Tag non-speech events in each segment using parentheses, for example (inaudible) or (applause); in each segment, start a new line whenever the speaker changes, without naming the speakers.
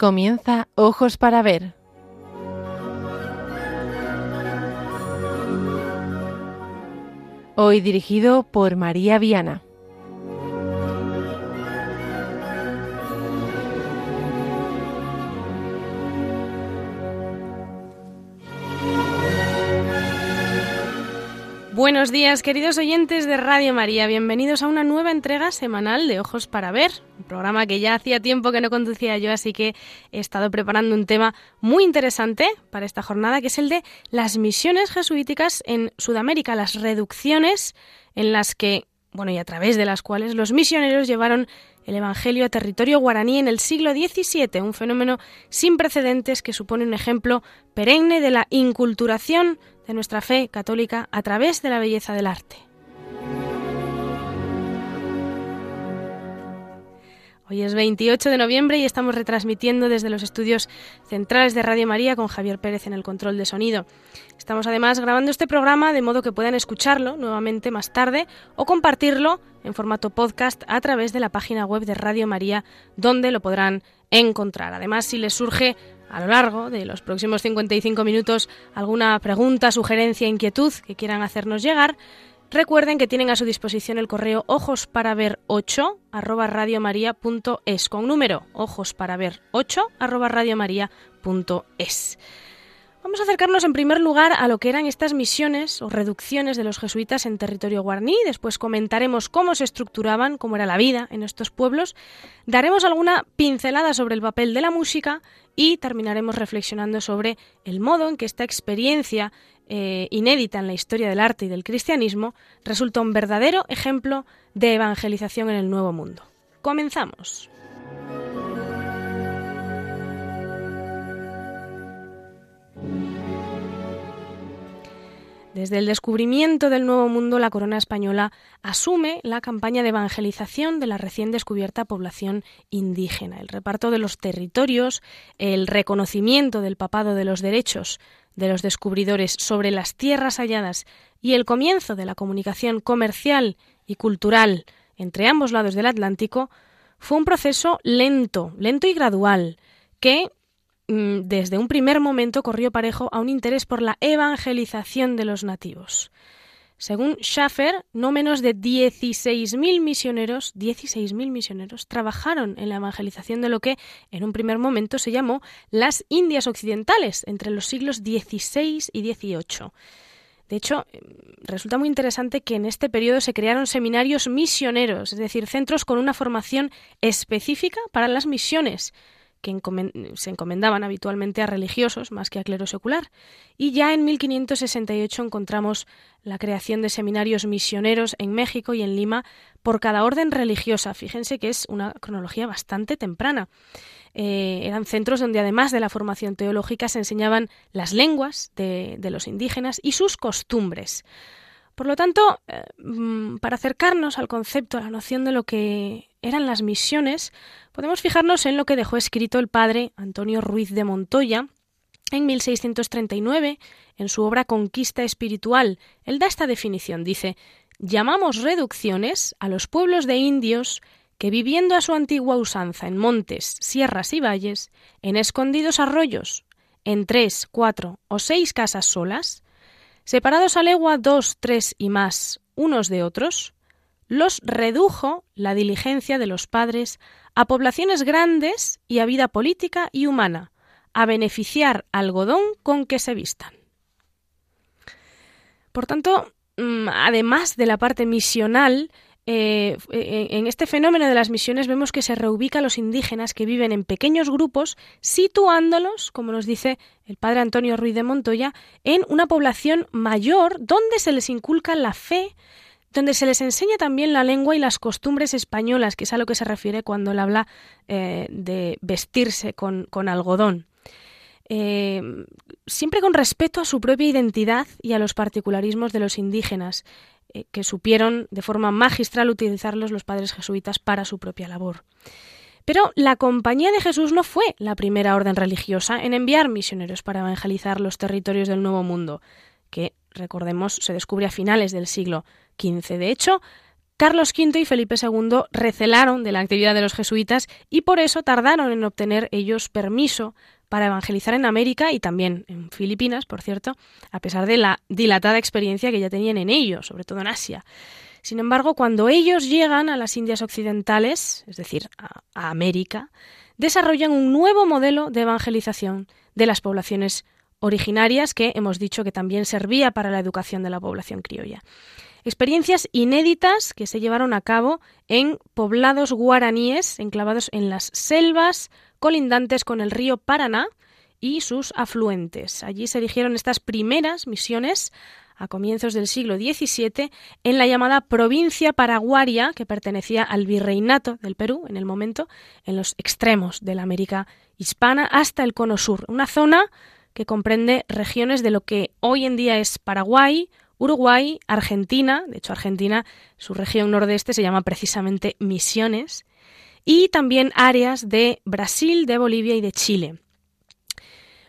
Comienza Ojos para Ver. Hoy dirigido por María Viana.
Buenos días, queridos oyentes de Radio María. Bienvenidos a una nueva entrega semanal de Ojos para Ver, programa que ya hacía tiempo que no conducía yo, así que he estado preparando un tema muy interesante para esta jornada, que es el de las misiones jesuíticas en Sudamérica, las reducciones en las que, bueno, y a través de las cuales los misioneros llevaron el Evangelio a territorio guaraní en el siglo XVII, un fenómeno sin precedentes que supone un ejemplo perenne de la inculturación de nuestra fe católica a través de la belleza del arte. Hoy es 28 de noviembre y estamos retransmitiendo desde los estudios centrales de Radio María con Javier Pérez en el control de sonido. Estamos además grabando este programa de modo que puedan escucharlo nuevamente más tarde o compartirlo en formato podcast a través de la página web de Radio María donde lo podrán encontrar. Además, si les surge a lo largo de los próximos 55 minutos alguna pregunta, sugerencia, inquietud que quieran hacernos llegar, recuerden que tienen a su disposición el correo ojos para ver 8 arroba con número ojos para ver 8 arroba radiomaria.es. Vamos a acercarnos en primer lugar a lo que eran estas misiones o reducciones de los jesuitas en territorio guarní. Después comentaremos cómo se estructuraban, cómo era la vida en estos pueblos. Daremos alguna pincelada sobre el papel de la música y terminaremos reflexionando sobre el modo en que esta experiencia eh, inédita en la historia del arte y del cristianismo resulta un verdadero ejemplo de evangelización en el Nuevo Mundo. Comenzamos. Desde el descubrimiento del Nuevo Mundo, la corona española asume la campaña de evangelización de la recién descubierta población indígena, el reparto de los territorios, el reconocimiento del papado de los derechos de los descubridores sobre las tierras halladas y el comienzo de la comunicación comercial y cultural entre ambos lados del Atlántico fue un proceso lento, lento y gradual, que Mm, desde un primer momento corrió parejo a un interés por la evangelización de los nativos. Según Schaffer, no menos de 16.000 misioneros, 16.000 misioneros trabajaron en la evangelización de lo que en un primer momento se llamó las Indias Occidentales entre los siglos XVI y XVIII. De hecho, resulta muy interesante que en este periodo se crearon seminarios misioneros, es decir, centros con una formación específica para las misiones, que se encomendaban habitualmente a religiosos más que a clero secular. Y ya en 1568 encontramos la creación de seminarios misioneros en México y en Lima por cada orden religiosa. Fíjense que es una cronología bastante temprana. Eh, eran centros donde además de la formación teológica se enseñaban las lenguas de, los indígenas y sus costumbres. Por lo tanto, eh, mm, para acercarnos al concepto, a la noción de lo que eran las misiones, podemos fijarnos en lo que dejó escrito el padre Antonio Ruiz de Montoya en 1639, en su obra Conquista Espiritual. Él da esta definición, dice, llamamos reducciones a los pueblos de indios que viviendo a su antigua usanza en montes, sierras y valles, en escondidos arroyos, en tres, cuatro o seis casas solas, separados a legua dos, tres y más unos de otros, los redujo la diligencia de los padres a poblaciones grandes y a vida política y humana, a beneficiar algodón con que se vistan. Por tanto, mm, además de la parte misional, eh, en este fenómeno de las misiones vemos que se reubica a los indígenas que viven en pequeños grupos, situándolos, como nos dice el padre Antonio Ruiz de Montoya, en una población mayor donde se les inculca la fe, donde se les enseña también la lengua y las costumbres españolas, que es a lo que se refiere cuando él habla eh, de vestirse con, algodón. Eh, siempre con respeto a su propia identidad y a los particularismos de los indígenas, eh, que supieron de forma magistral utilizarlos los padres jesuitas para su propia labor. Pero la Compañía de Jesús no fue la primera orden religiosa en enviar misioneros para evangelizar los territorios del Nuevo Mundo, que, recordemos, se descubre a finales del siglo de hecho, Carlos V y Felipe II recelaron de la actividad de los jesuitas y por eso tardaron en obtener ellos permiso para evangelizar en América y también en Filipinas, por cierto, a pesar de la dilatada experiencia que ya tenían en ello, sobre todo en Asia. Sin embargo, cuando ellos llegan a las Indias Occidentales, es decir, a, América, desarrollan un nuevo modelo de evangelización de las poblaciones originarias que hemos dicho que también servía para la educación de la población criolla. Experiencias inéditas que se llevaron a cabo en poblados guaraníes enclavados en las selvas colindantes con el río Paraná y sus afluentes. Allí se erigieron estas primeras misiones a comienzos del siglo XVII en la llamada provincia paraguaria, que pertenecía al virreinato del Perú en el momento, en los extremos de la América hispana, hasta el cono sur, una zona que comprende regiones de lo que hoy en día es Paraguay, Uruguay, Argentina, de hecho Argentina, su región nordeste se llama precisamente Misiones, y también áreas de Brasil, de Bolivia y de Chile.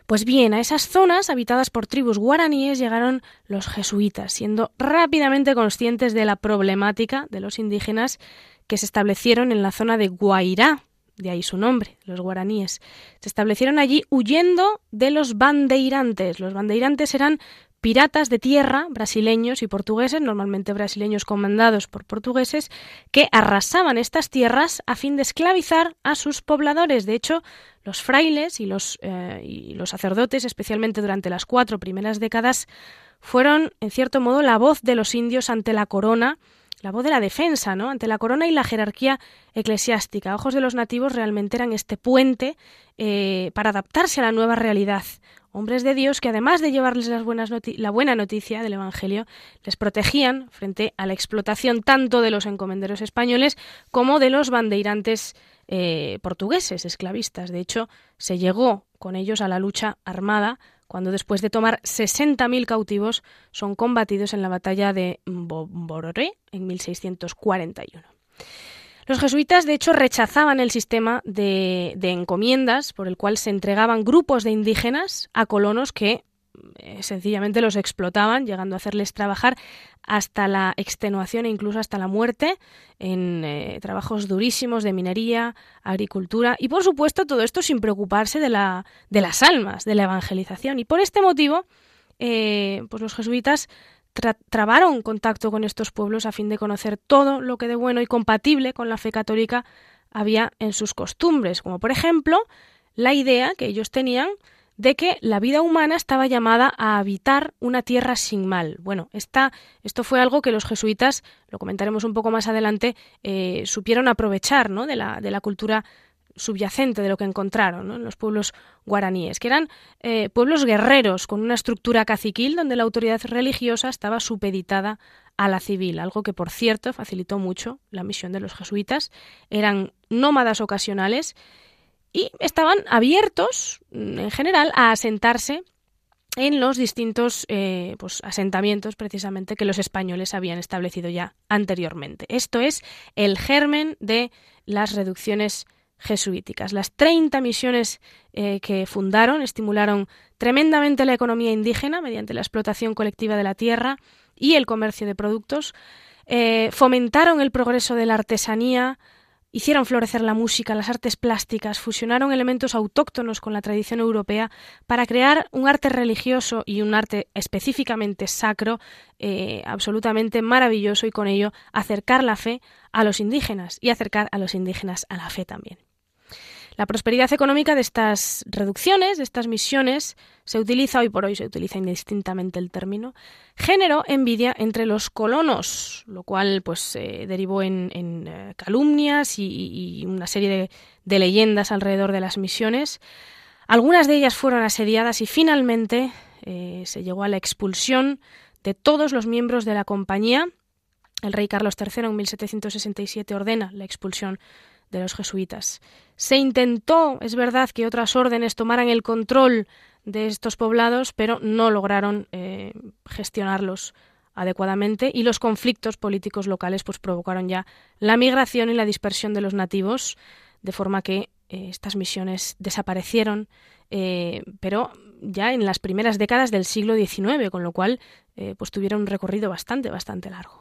Pues bien, a esas zonas habitadas por tribus guaraníes llegaron los jesuitas, siendo rápidamente conscientes de la problemática de los indígenas que se establecieron en la zona de Guairá, de ahí su nombre, los guaraníes. Se establecieron allí huyendo de los bandeirantes. Los bandeirantes eran piratas de tierra brasileños y portugueses, normalmente brasileños comandados por portugueses, que arrasaban estas tierras a fin de esclavizar a sus pobladores. De hecho, los frailes y los, eh, y los sacerdotes, especialmente durante las cuatro primeras décadas, fueron, en cierto modo, la voz de los indios ante la corona, la voz de la defensa, ¿no? Ante la corona y la jerarquía eclesiástica. ojos de los nativos realmente eran este puente eh, para adaptarse a la nueva realidad hombres de Dios que además de llevarles la buena noticia del Evangelio, les protegían frente a la explotación tanto de los encomenderos españoles como de los bandeirantes eh, portugueses, esclavistas. De hecho, se llegó con ellos a la lucha armada cuando después de tomar 60.000 cautivos son combatidos en la batalla de Bororé en 1641. Los jesuitas, de hecho, rechazaban el sistema de, encomiendas por el cual se entregaban grupos de indígenas a colonos que eh, sencillamente los explotaban, llegando a hacerles trabajar hasta la extenuación e incluso hasta la muerte en eh, trabajos durísimos de minería, agricultura y por supuesto todo esto sin preocuparse de, la, de las almas, de la evangelización. Y por este motivo, eh, pues los jesuitas trabaron contacto con estos pueblos a fin de conocer todo lo que de bueno y compatible con la fe católica había en sus costumbres, como por ejemplo la idea que ellos tenían de que la vida humana estaba llamada a habitar una tierra sin mal. Bueno, esta, esto fue algo que los jesuitas, lo comentaremos un poco más adelante, eh, supieron aprovechar ¿no? de, la, de la cultura subyacente de lo que encontraron en los pueblos guaraníes, que eran eh, pueblos guerreros con una estructura caciquil donde la autoridad religiosa estaba supeditada a la civil, algo que por cierto facilitó mucho la misión de los jesuitas. Eran nómadas ocasionales y estaban abiertos mm, en general a asentarse en los distintos eh, pues, asentamientos precisamente que los españoles habían establecido ya anteriormente. Esto es el germen de las reducciones jesuíticas. Las 30 misiones eh, que fundaron estimularon tremendamente la economía indígena mediante la explotación colectiva de la tierra y el comercio de productos, eh, fomentaron el progreso de la artesanía, hicieron florecer la música, las artes plásticas, fusionaron elementos autóctonos con la tradición europea para crear un arte religioso y un arte específicamente sacro, eh, absolutamente maravilloso y con ello acercar la fe a los indígenas y acercar a los indígenas a la fe también. La prosperidad económica de estas reducciones, de estas misiones, se utiliza, hoy por hoy se utiliza indistintamente el término, generó envidia entre los colonos, lo cual pues derivó en, eh, calumnias y, una serie de, leyendas alrededor de las misiones. Algunas de ellas fueron asediadas y finalmente eh, se llegó a la expulsión de todos los miembros de la compañía. El rey Carlos III en 1767 ordena la expulsión de los jesuitas. Se intentó, es verdad, que otras órdenes tomaran el control de estos poblados, pero no lograron eh, gestionarlos adecuadamente y los conflictos políticos locales pues provocaron ya la migración y la dispersión de los nativos, de forma que eh, estas misiones desaparecieron, eh, pero ya en las primeras décadas del siglo XIX, con lo cual pues tuvieron un recorrido bastante, bastante largo.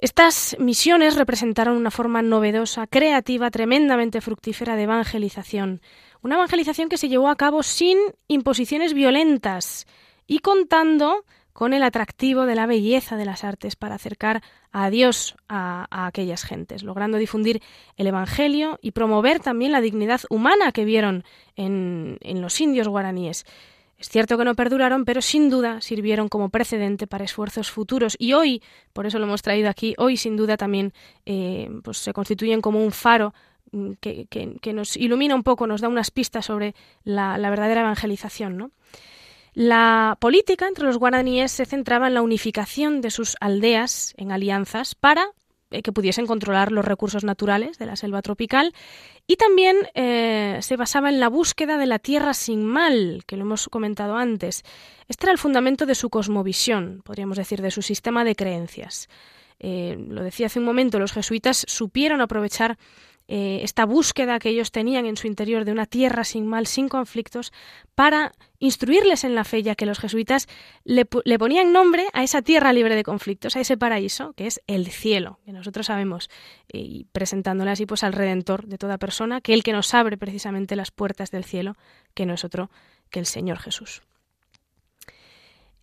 Estas misiones representaron una forma novedosa, creativa, tremendamente fructífera de evangelización. Una evangelización que se llevó a cabo sin imposiciones violentas y contando con el atractivo de la belleza de las artes para acercar a Dios a, aquellas gentes, logrando difundir el Evangelio y promover también la dignidad humana que vieron en, los indios guaraníes. Es cierto que no perduraron, pero sin duda sirvieron como precedente para esfuerzos futuros y hoy, por eso lo hemos traído aquí, hoy sin duda también eh, pues se constituyen como un faro mm, que, nos ilumina un poco, nos da unas pistas sobre la, la verdadera evangelización. ¿no? La política entre los guaraníes se centraba en la unificación de sus aldeas en alianzas para que pudiesen controlar los recursos naturales de la selva tropical y también eh, se basaba en la búsqueda de la tierra sin mal, que lo hemos comentado antes. Este era el fundamento de su cosmovisión, podríamos decir, de su sistema de creencias. Eh, lo decía hace un momento, los jesuitas supieron aprovechar eh, esta búsqueda que ellos tenían en su interior de una tierra sin mal, sin conflictos, para instruirles en la fe, ya que los jesuitas le, ponían nombre a esa tierra libre de conflictos, a ese paraíso, que es el cielo, que nosotros sabemos, y presentándole así pues al Redentor de toda persona, que el que nos abre precisamente las puertas del cielo, que no es otro que el Señor Jesús.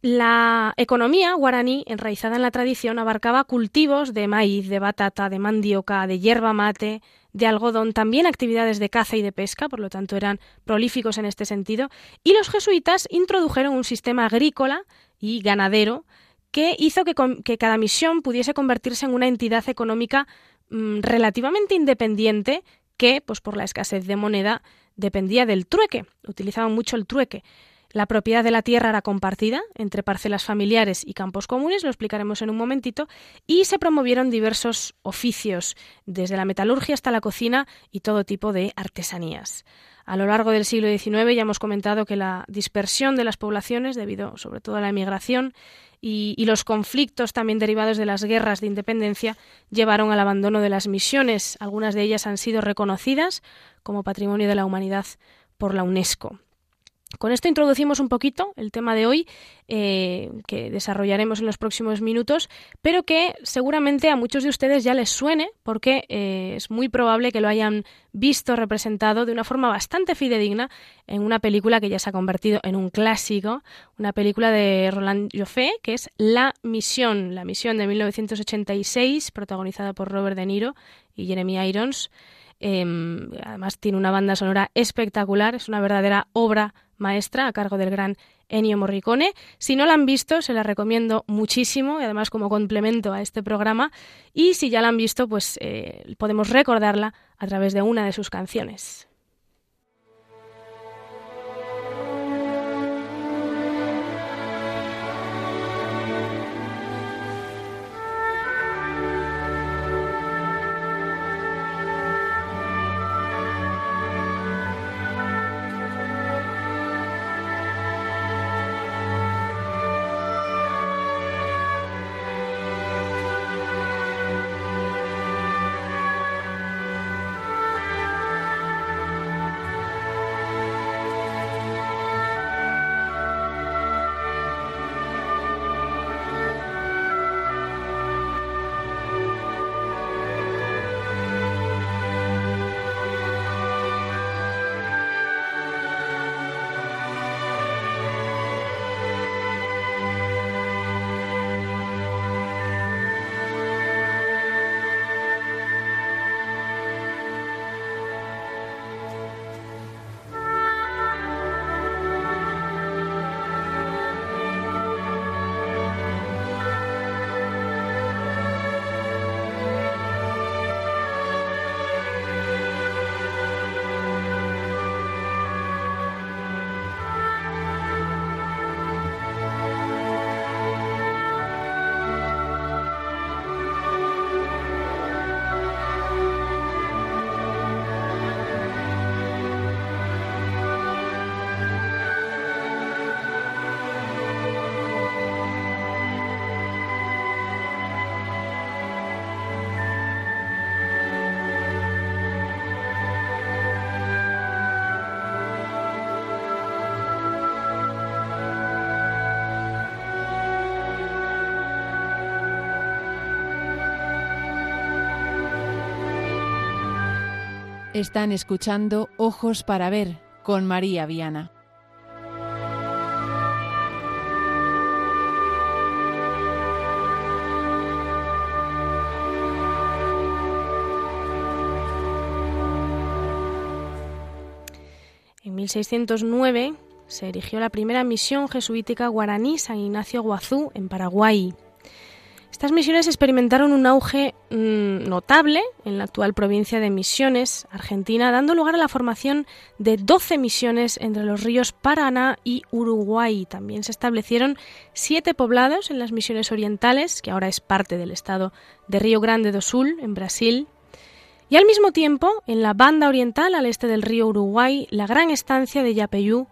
La economía guaraní, enraizada en la tradición, abarcaba cultivos de maíz, de batata, de mandioca, de hierba mate, de algodón, también actividades de caza y de pesca, por lo tanto eran prolíficos en este sentido, y los jesuitas introdujeron un sistema agrícola y ganadero que hizo que, cada misión pudiese convertirse en una entidad económica mm, relativamente independiente que, pues por la escasez de moneda, dependía del trueque, utilizaban mucho el trueque. La propiedad de la tierra era compartida entre parcelas familiares y campos comunes, lo explicaremos en un momentito, y se promovieron diversos oficios, desde la metalurgia hasta la cocina y todo tipo de artesanías. A lo largo del siglo XIX ya hemos comentado que la dispersión de las poblaciones, debido sobre todo a la emigración y, y, los conflictos también derivados de las guerras de independencia, llevaron al abandono de las misiones. Algunas de ellas han sido reconocidas como Patrimonio de la Humanidad por la UNESCO. Con esto introducimos un poquito el tema de hoy, eh, que desarrollaremos en los próximos minutos, pero que seguramente a muchos de ustedes ya les suene, porque eh, es muy probable que lo hayan visto representado de una forma bastante fidedigna en una película que ya se ha convertido en un clásico, una película de Roland Joffé, que es La Misión, la Misión de 1986, protagonizada por Robert De Niro y Jeremy Irons. Em, además tiene una banda sonora espectacular, es una verdadera obra maestra a cargo del gran Ennio Morricone. Si no la han visto, se la recomiendo muchísimo y además como complemento a este programa. Y si ya la han visto, pues eh, podemos recordarla a través de una de sus canciones.
Están escuchando Ojos para Ver con María Viana.
En 1609 se erigió la primera misión jesuítica guaraní San Ignacio Guazú en Paraguay. Estas misiones experimentaron un auge mm, notable en la actual provincia de Misiones, Argentina, dando lugar a la formación de 12 misiones entre los ríos Paraná y Uruguay. También se establecieron siete poblados en las misiones orientales, que ahora es parte del estado de Río Grande do Sul, en Brasil. Y al mismo tiempo, en la banda oriental, al este del río Uruguay, la gran estancia de Yapeyú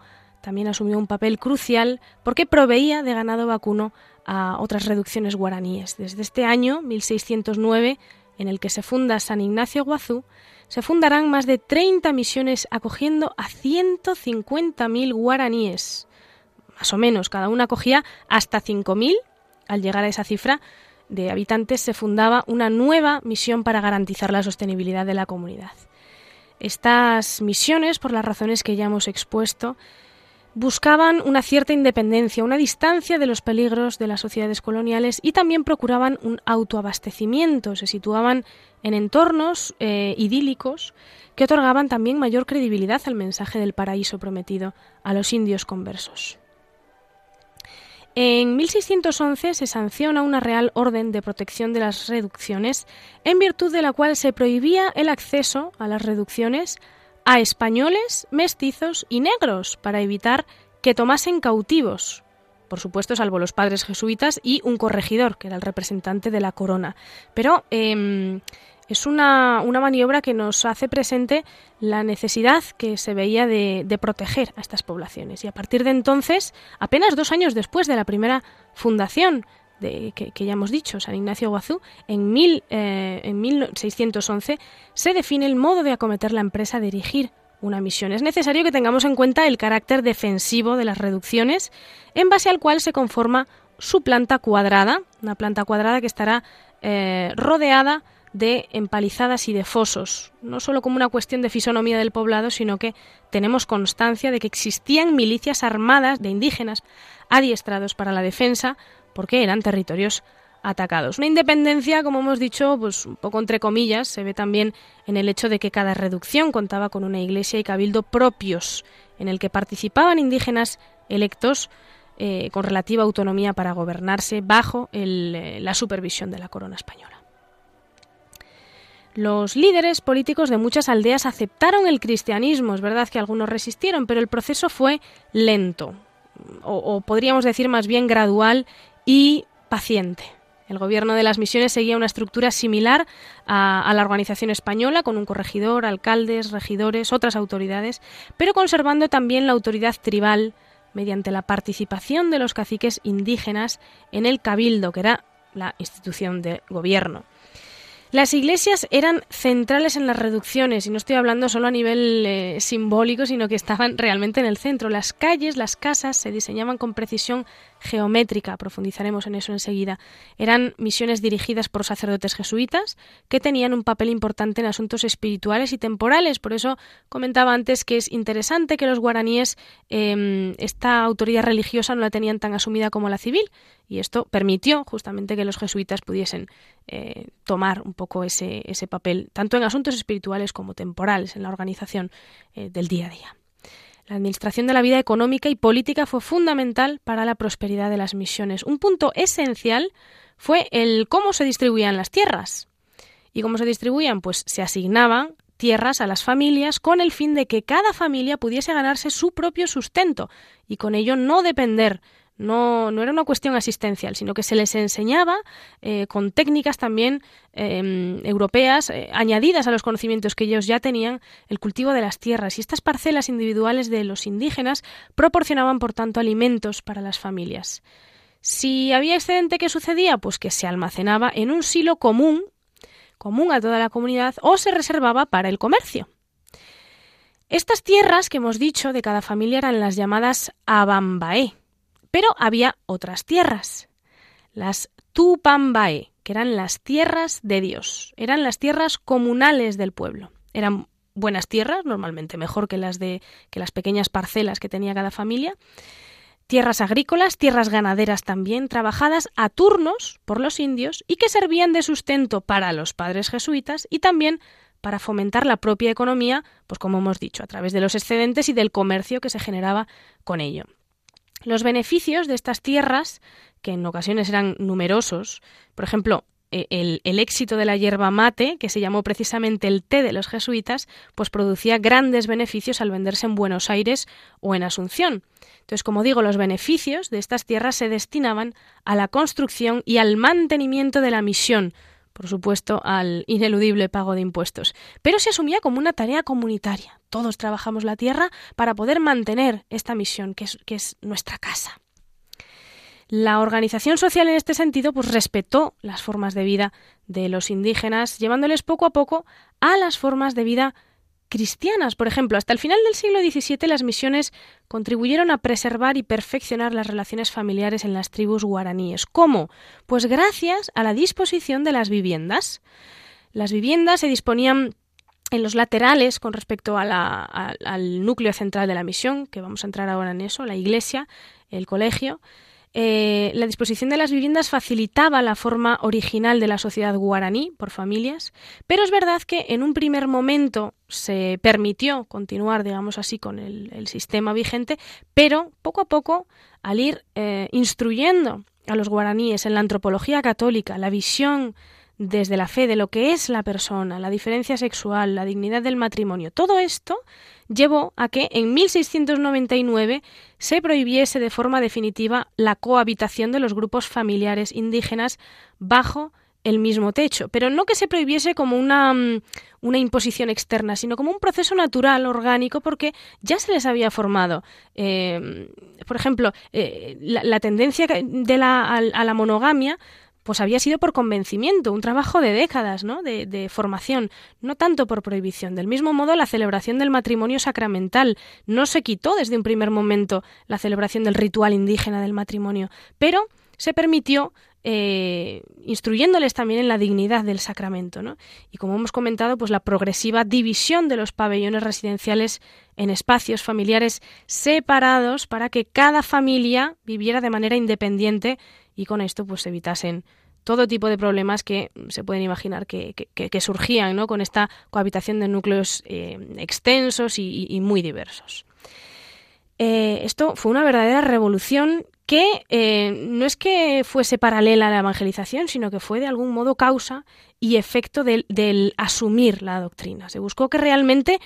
también asumió un papel crucial porque proveía de ganado vacuno a otras reducciones guaraníes. Desde este año, 1609, en el que se funda San Ignacio Guazú, se fundarán más de 30 misiones acogiendo a 150.000 guaraníes. Más o menos, cada una acogía hasta 5.000. Al llegar a esa cifra de habitantes se fundaba una nueva misión para garantizar la sostenibilidad de la comunidad. Estas misiones, por las razones que ya hemos expuesto, buscaban una cierta independencia, una distancia de los peligros de las sociedades coloniales y también procuraban un autoabastecimiento, se situaban en entornos eh, idílicos que otorgaban también mayor credibilidad al mensaje del paraíso prometido a los indios conversos. En 1611 se sanciona una real orden de protección de las reducciones, en virtud de la cual se prohibía el acceso a las reducciones a españoles, mestizos y negros para evitar que tomasen cautivos, por supuesto, salvo los padres jesuitas y un corregidor, que era el representante de la corona. Pero em, es una, maniobra que nos hace presente la necesidad que se veía de, de, proteger a estas poblaciones. Y a partir de entonces, apenas dos años después de la primera fundación que, ya hemos dicho, San Ignacio Guazú, en, mil, eh, en 1611 se define el modo de acometer la empresa de dirigir una misión. Es necesario que tengamos en cuenta el carácter defensivo de las reducciones, en base al cual se conforma su planta cuadrada, una planta cuadrada que estará eh, rodeada de empalizadas y de fosos, no solo como una cuestión de fisonomía del poblado, sino que tenemos constancia de que existían milicias armadas de indígenas adiestrados para la defensa, porque eran territorios atacados. Una independencia, como hemos dicho, pues un poco entre comillas, se ve también en el hecho de que cada reducción contaba con una iglesia y cabildo propios, en el que participaban indígenas electos eh, con relativa autonomía para gobernarse bajo eh, la supervisión de la corona española. Los líderes políticos de muchas aldeas aceptaron el cristianismo, es verdad que algunos resistieron, pero el proceso fue lento, o podríamos decir más bien gradual y paciente. El gobierno de las misiones seguía una estructura similar a, la organización española, con un corregidor, alcaldes, regidores, otras autoridades, pero conservando también la autoridad tribal mediante la participación de los caciques indígenas en el cabildo, que era la institución de gobierno. Las iglesias eran centrales en las reducciones, y no estoy hablando solo a nivel eh, simbólico, sino que estaban realmente en el centro. Las calles, las casas se diseñaban con precisión geométrica, profundizaremos en eso enseguida. Eran misiones dirigidas por sacerdotes jesuitas que tenían un papel importante en asuntos espirituales y temporales. Por eso comentaba antes que es interesante que los guaraníes em, esta autoridad religiosa no la tenían tan asumida como la civil y esto permitió justamente que los jesuitas pudiesen eh, tomar un poco ese, papel, tanto en asuntos espirituales como temporales, en la organización eh, del día a día. La administración de la vida económica y política fue fundamental para la prosperidad de las misiones. Un punto esencial fue el cómo se distribuían las tierras. ¿Y cómo se distribuían? Pues se asignaban tierras a las familias con el fin de que cada familia pudiese ganarse su propio sustento y con ello no depender no, no era una cuestión asistencial, sino que se les enseñaba eh, con técnicas también em, europeas eh, añadidas a los conocimientos que ellos ya tenían el cultivo de las tierras y estas parcelas individuales de los indígenas proporcionaban por tanto alimentos para las familias. Si había excedente, ¿qué sucedía? Pues que se almacenaba en un silo común, común a toda la comunidad, o se reservaba para el comercio. Estas tierras que hemos dicho de cada familia eran las llamadas abambae, pero había otras tierras, las Tupambae, que eran las tierras de Dios, eran las tierras comunales del pueblo. Eran buenas tierras, normalmente mejor que las de que las pequeñas parcelas que tenía cada familia, tierras agrícolas, tierras ganaderas también, trabajadas a turnos por los indios y que servían de sustento para los padres jesuitas y también para fomentar la propia economía, pues como hemos dicho, a través de los excedentes y del comercio que se generaba con ello. Los beneficios de estas tierras, que en ocasiones eran numerosos, por ejemplo, e, el, éxito de la yerba mate, que se llamó precisamente el té de los jesuitas, pues producía grandes beneficios al venderse en Buenos Aires o en Asunción. Entonces, como digo, los beneficios de estas tierras se destinaban a la construcción y al mantenimiento de la misión, por supuesto, al ineludible pago de impuestos. Pero se asumía como una tarea comunitaria. Todos trabajamos la tierra para poder mantener esta misión, que es, que es nuestra casa. La organización social en este sentido pues respetó las formas de vida de los indígenas, llevándoles poco a poco a las formas de vida cristianas. Por ejemplo, hasta el final del siglo XVII las misiones contribuyeron a preservar y perfeccionar las relaciones familiares en las tribus guaraníes. ¿Cómo? Pues gracias a la disposición de las viviendas. Las viviendas se disponían en los laterales con respecto al núcleo central de la misión, que vamos a entrar ahora en eso, la iglesia, el colegio, eh, la disposición de las viviendas facilitaba la forma original de la sociedad guaraní por familias, pero es verdad que en un primer momento se permitió continuar, digamos así, con el, sistema vigente, pero poco a poco, al ir eh, instruyendo a los guaraníes en la antropología católica, la visión desde la fe de lo que es la persona, la diferencia sexual, la dignidad del matrimonio, todo esto llevó a que en 1699 se prohibiese de forma definitiva la cohabitación de los grupos familiares indígenas bajo el mismo techo, pero no que se prohibiese como una, mm, una, imposición externa, sino como un proceso natural, orgánico, porque ya se les había formado. Eh, por ejemplo, eh, la, tendencia de la, a la monogamia pues había sido por convencimiento, un trabajo de décadas, ¿no? De, formación, no tanto por prohibición. Del mismo modo, la celebración del matrimonio sacramental no se quitó desde un primer momento la celebración del ritual indígena del matrimonio, pero se permitió eh, instruyéndoles también en la dignidad del sacramento, ¿no? Y como hemos comentado, pues la progresiva división de los pabellones residenciales en espacios familiares separados para que cada familia viviera de manera independiente y con esto pues evitasen todo tipo de problemas que se pueden imaginar que, surgían ¿no? con esta cohabitación de núcleos eh, extensos y, muy diversos. Eh, esto fue una verdadera revolución que eh, no es que fuese paralela a la evangelización, sino que fue de algún modo causa y efecto del, del asumir la doctrina. Se buscó que realmente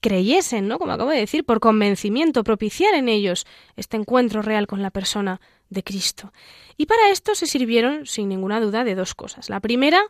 creyesen, ¿no? Como acabo de decir, por convencimiento, propiciar en ellos este encuentro real con la persona de Cristo. Y para esto se sirvieron, sin ninguna duda, de dos cosas. La primera,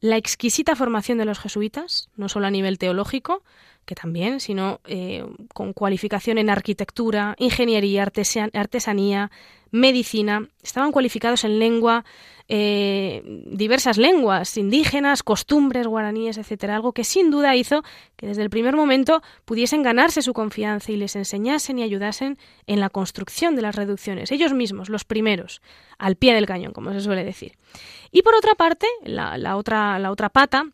la exquisita formación de los jesuitas, no solo a nivel teológico, que también, sino eh, con cualificación en arquitectura, ingeniería, artesanía, medicina. Estaban cualificados en lengua, eh, diversas lenguas indígenas, costumbres guaraníes, etcétera, algo que sin duda hizo que desde el primer momento pudiesen ganarse su confianza y les enseñasen y ayudasen en la construcción de las reducciones, ellos mismos, los primeros, al pie del cañón, como se suele decir. Y por otra parte, la, otra, la otra pata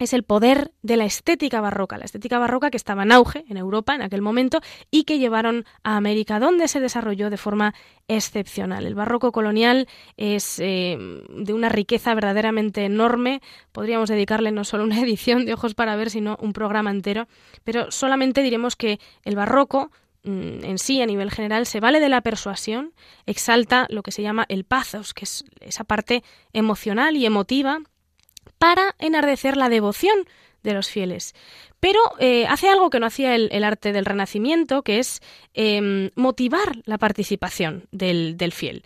es el poder de la estética barroca, la estética barroca que estaba en auge en Europa en aquel momento y que llevaron a América, donde se desarrolló de forma excepcional. El barroco colonial es eh, de una riqueza verdaderamente enorme. Podríamos dedicarle no solo una (laughs) edición de Ojos para ver, sino un programa entero, pero solamente diremos que el barroco mm, en sí, a nivel general, se vale de la persuasión, exalta lo que se llama el pathos, que es esa parte emocional y emotiva para enardecer la devoción de los fieles. Pero eh, hace algo que no hacía el, arte del Renacimiento, que es em, motivar la participación del, fiel.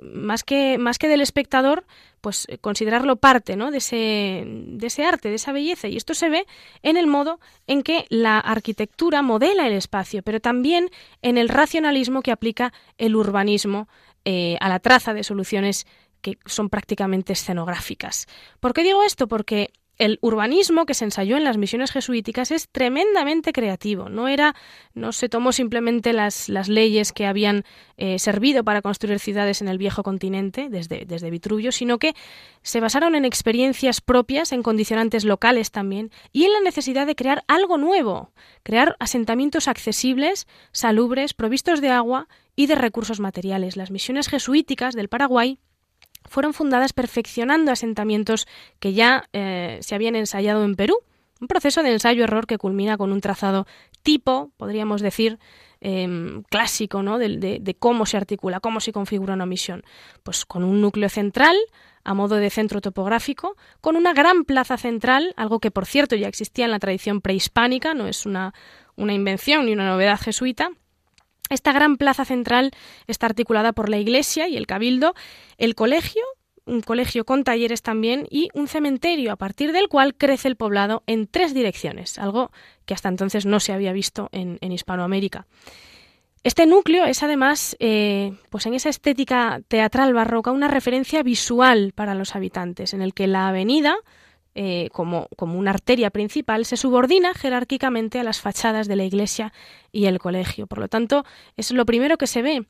Más, que, más que del espectador, pues eh, considerarlo parte ¿no? de, ese, de ese arte, de esa belleza. Y esto se ve en el modo en que la arquitectura modela el espacio, pero también en el racionalismo que aplica el urbanismo eh, a la traza de soluciones que son prácticamente escenográficas. ¿Por qué digo esto? Porque el urbanismo que se ensayó en las misiones jesuíticas es tremendamente creativo. No era, no se tomó simplemente las, leyes que habían eh, servido para construir ciudades en el viejo continente, desde, desde Vitruvio, sino que se basaron en experiencias propias, en condicionantes locales también, y en la necesidad de crear algo nuevo, crear asentamientos accesibles, salubres, provistos de agua y de recursos materiales. Las misiones jesuíticas del Paraguay fueron fundadas perfeccionando asentamientos que ya eh, se habían ensayado en Perú, un proceso de ensayo-error que culmina con un trazado tipo, podríamos decir, em, clásico, ¿no? De, cómo se articula, cómo se configura una misión. Pues con un núcleo central, a modo de centro topográfico, con una gran plaza central, algo que por cierto ya existía en la tradición prehispánica, no es una, una invención ni una novedad jesuita, esta gran plaza central está articulada por la iglesia y el cabildo, el colegio, un colegio con talleres también y un cementerio a partir del cual crece el poblado en tres direcciones, algo que hasta entonces no se había visto en, Hispanoamérica. Este núcleo es además, eh, pues en esa estética teatral barroca, una referencia visual para los habitantes, en el que la avenida, eh, como, como, una arteria principal, se subordina jerárquicamente a las fachadas de la iglesia y el colegio. Por lo tanto, es lo primero que se ve.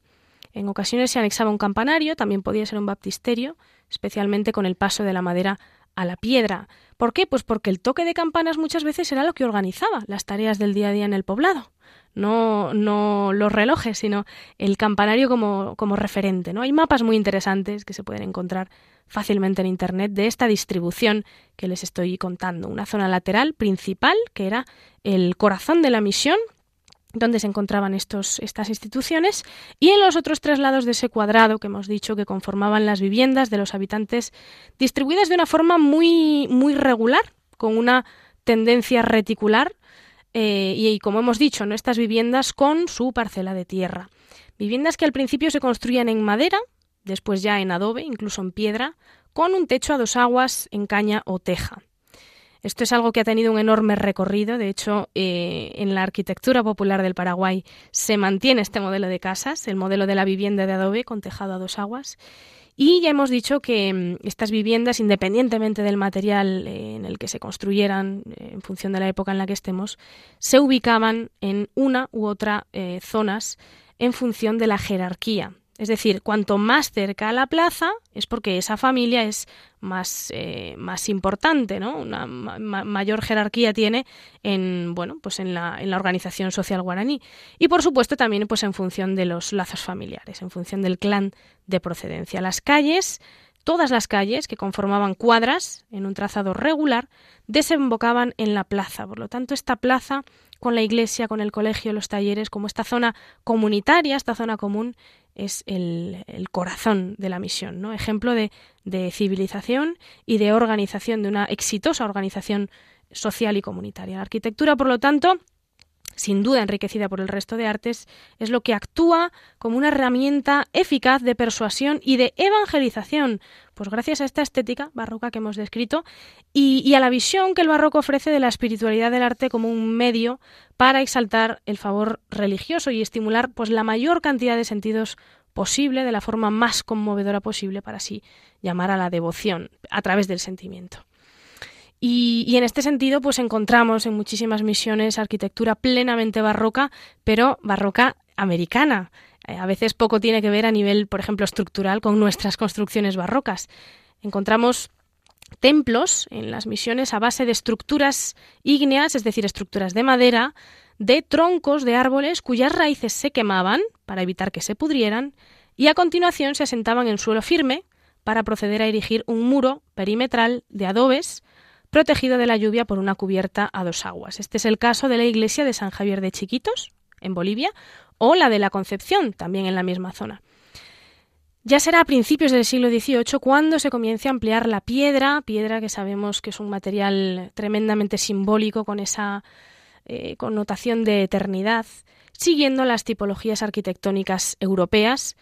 En ocasiones se anexaba un campanario, también podía ser un baptisterio, especialmente con el paso de la madera a la piedra. ¿Por qué? Pues porque el toque de campanas muchas veces era lo que organizaba las tareas del día a día en el poblado. No, no los relojes, sino el campanario como, referente. ¿no? Hay mapas muy interesantes que se pueden encontrar fácilmente en Internet de esta distribución que les estoy contando. Una zona lateral principal, que era el corazón de la misión, donde se encontraban estos, estas instituciones, y en los otros tres lados de ese cuadrado que hemos dicho que conformaban las viviendas de los habitantes, distribuidas de una forma muy, muy regular, con una tendencia reticular, eh, y, como hemos dicho, ¿no? estas viviendas con su parcela de tierra. Viviendas que al principio se construían en madera, después ya en adobe, incluso en piedra, con un techo a dos aguas en caña o teja. Esto es algo que ha tenido un enorme recorrido. De hecho, eh, en la arquitectura popular del Paraguay se mantiene este modelo de casas, el modelo de la vivienda de adobe con tejado a dos aguas. Y ya hemos dicho que mm, estas viviendas, independientemente del material eh, en el que se construyeran, eh, en función de la época en la que estemos, se ubicaban en una u otra zonas en función de la jerarquía es decir, cuanto más cerca a la plaza es porque esa familia es más, eh, más importante, ¿no? Una mayor jerarquía tiene en, bueno, pues en la, en la organización social guaraní. Y por supuesto también pues en función de los lazos familiares, en función del clan de procedencia. Las calles Todas las calles, que conformaban cuadras en un trazado regular, desembocaban en la plaza. Por lo tanto, esta plaza, con la iglesia, con el colegio, los talleres, como esta zona comunitaria, esta zona común, es el, corazón de la misión, ¿no? Ejemplo de, de civilización y de organización, de una exitosa organización social y comunitaria. La arquitectura, por lo tanto, sin duda enriquecida por el resto de artes, es lo que actúa como una herramienta eficaz de persuasión y de evangelización, pues gracias a esta estética barroca que hemos descrito y, a la visión que el barroco ofrece de la espiritualidad del arte como un medio para exaltar el favor religioso y estimular pues la mayor cantidad de sentidos posible de la forma más conmovedora posible para así llamar a la devoción a través del sentimiento. Y, en este sentido, pues encontramos en muchísimas misiones arquitectura plenamente barroca, pero barroca americana. Eh, a veces poco tiene que ver a nivel, por ejemplo, estructural con nuestras construcciones barrocas. Encontramos templos en las misiones a base de estructuras ígneas, es decir, estructuras de madera, de troncos de árboles cuyas raíces se quemaban para evitar que se pudrieran y a continuación se asentaban en suelo firme para proceder a erigir un muro perimetral de adobes protegido de la lluvia por una cubierta a dos aguas. Este es el caso de la iglesia de San Javier de Chiquitos, en Bolivia, o la de la Concepción, también en la misma zona. Ya será a principios del siglo XVIII cuando se comience a ampliar la piedra, piedra que sabemos que es un material tremendamente simbólico con esa eh, connotación de eternidad, siguiendo las tipologías arquitectónicas europeas,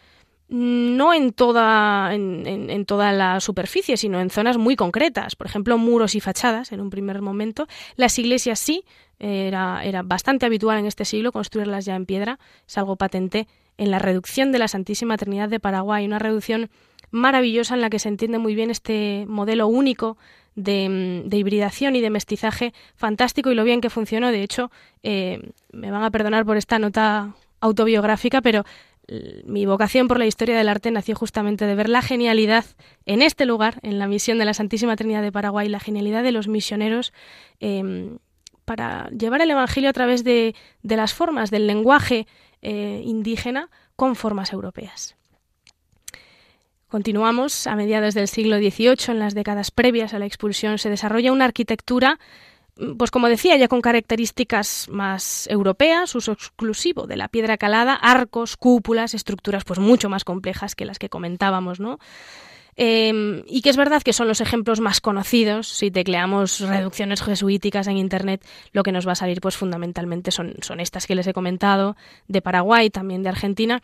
no en toda, en, toda la superficie, sino en zonas muy concretas, por ejemplo, muros y fachadas en un primer momento. Las iglesias sí, era, era bastante habitual en este siglo construirlas ya en piedra, es algo patente en la reducción de la Santísima Trinidad de Paraguay, una reducción maravillosa en la que se entiende muy bien este modelo único de, hibridación y de mestizaje fantástico y lo bien que funcionó. De hecho, eh, me van a perdonar por esta nota autobiográfica, pero mi vocación por la historia del arte nació justamente de ver la genialidad en este lugar, en la misión de la Santísima Trinidad de Paraguay, la genialidad de los misioneros em, para llevar el Evangelio a través de, las formas del lenguaje eh, indígena con formas europeas. Continuamos, a mediados del siglo XVIII, en las décadas previas a la expulsión, se desarrolla una arquitectura pues como decía, ya con características más europeas, uso exclusivo de la piedra calada, arcos, cúpulas, estructuras pues mucho más complejas que las que comentábamos, ¿no? Em, y que es verdad que son los ejemplos más conocidos. Si tecleamos reducciones jesuíticas en Internet, lo que nos va a salir pues fundamentalmente son, son estas que les he comentado, de Paraguay, también de Argentina.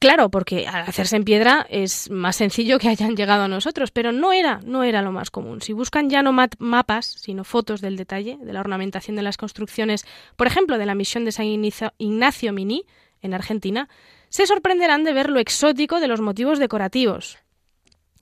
Claro, porque al hacerse en piedra es más sencillo que hayan llegado a nosotros, pero no era, no era lo más común. Si buscan ya no mapas, sino fotos del detalle, de la ornamentación de las construcciones, por ejemplo, de la misión de San Ignacio Mini, en Argentina, se sorprenderán de ver lo exótico de los motivos decorativos,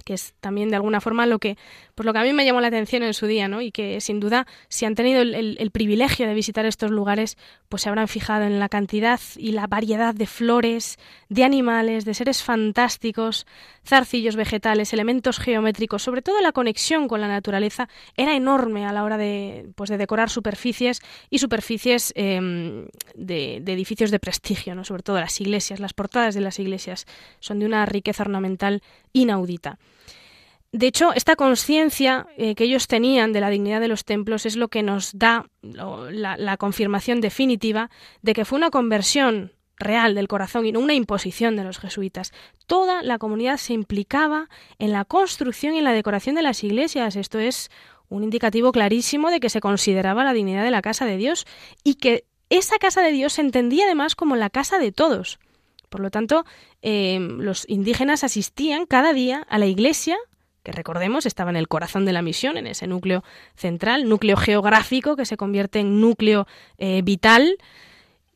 que es también de alguna forma lo que, pues lo que a mí me llamó la atención en su día, ¿no? Y que sin duda, si han tenido el, privilegio de visitar estos lugares, pues se habrán fijado en la cantidad y la variedad de flores, de animales, de seres fantásticos, zarcillos vegetales, elementos geométricos, sobre todo la conexión con la naturaleza era enorme a la hora de, pues de decorar superficies y superficies em, de, de edificios de prestigio, ¿no? Sobre todo las iglesias, las portadas de las iglesias son de una riqueza ornamental inaudita. De hecho, esta conciencia eh, que ellos tenían de la dignidad de los templos es lo que nos da la, confirmación definitiva de que fue una conversión real del corazón y no una imposición de los jesuitas. Toda la comunidad se implicaba en la construcción y en la decoración de las iglesias. Esto es un indicativo clarísimo de que se consideraba la dignidad de la casa de Dios y que esa casa de Dios se entendía además como la casa de todos. Por lo tanto, eh, los indígenas asistían cada día a la iglesia que recordemos estaba en el corazón de la misión, en ese núcleo central, núcleo geográfico que se convierte en núcleo eh, vital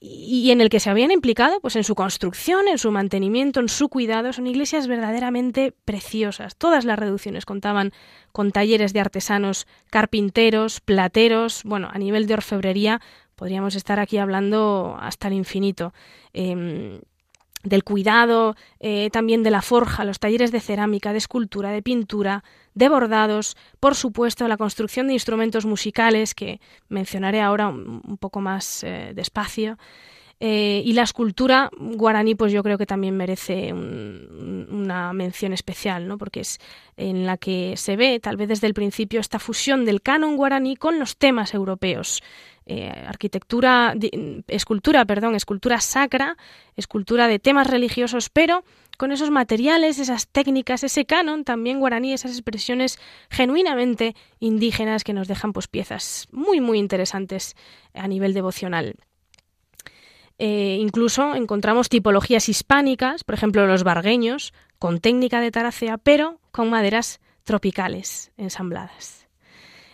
y en el que se habían implicado pues en su construcción, en su mantenimiento, en su cuidado. Son iglesias verdaderamente preciosas. Todas las reducciones contaban con talleres de artesanos, carpinteros, plateros, bueno, a nivel de orfebrería podríamos estar aquí hablando hasta el infinito. Em, del cuidado, eh, también de la forja, los talleres de cerámica, de escultura, de pintura, de bordados, por supuesto la construcción de instrumentos musicales, que mencionaré ahora un, poco más eh, despacio, eh, y la escultura guaraní, pues yo creo que también merece una mención especial, ¿no? porque es en la que se ve, tal vez desde el principio, esta fusión del canon guaraní con los temas europeos. Eh, arquitectura, escultura, perdón, escultura sacra, escultura de temas religiosos, pero con esos materiales, esas técnicas, ese canon también guaraní, esas expresiones genuinamente indígenas que nos dejan pues piezas muy muy interesantes a nivel devocional. Eh, incluso encontramos tipologías hispánicas, por ejemplo los bargueños, con técnica de taracea, pero con maderas tropicales ensambladas.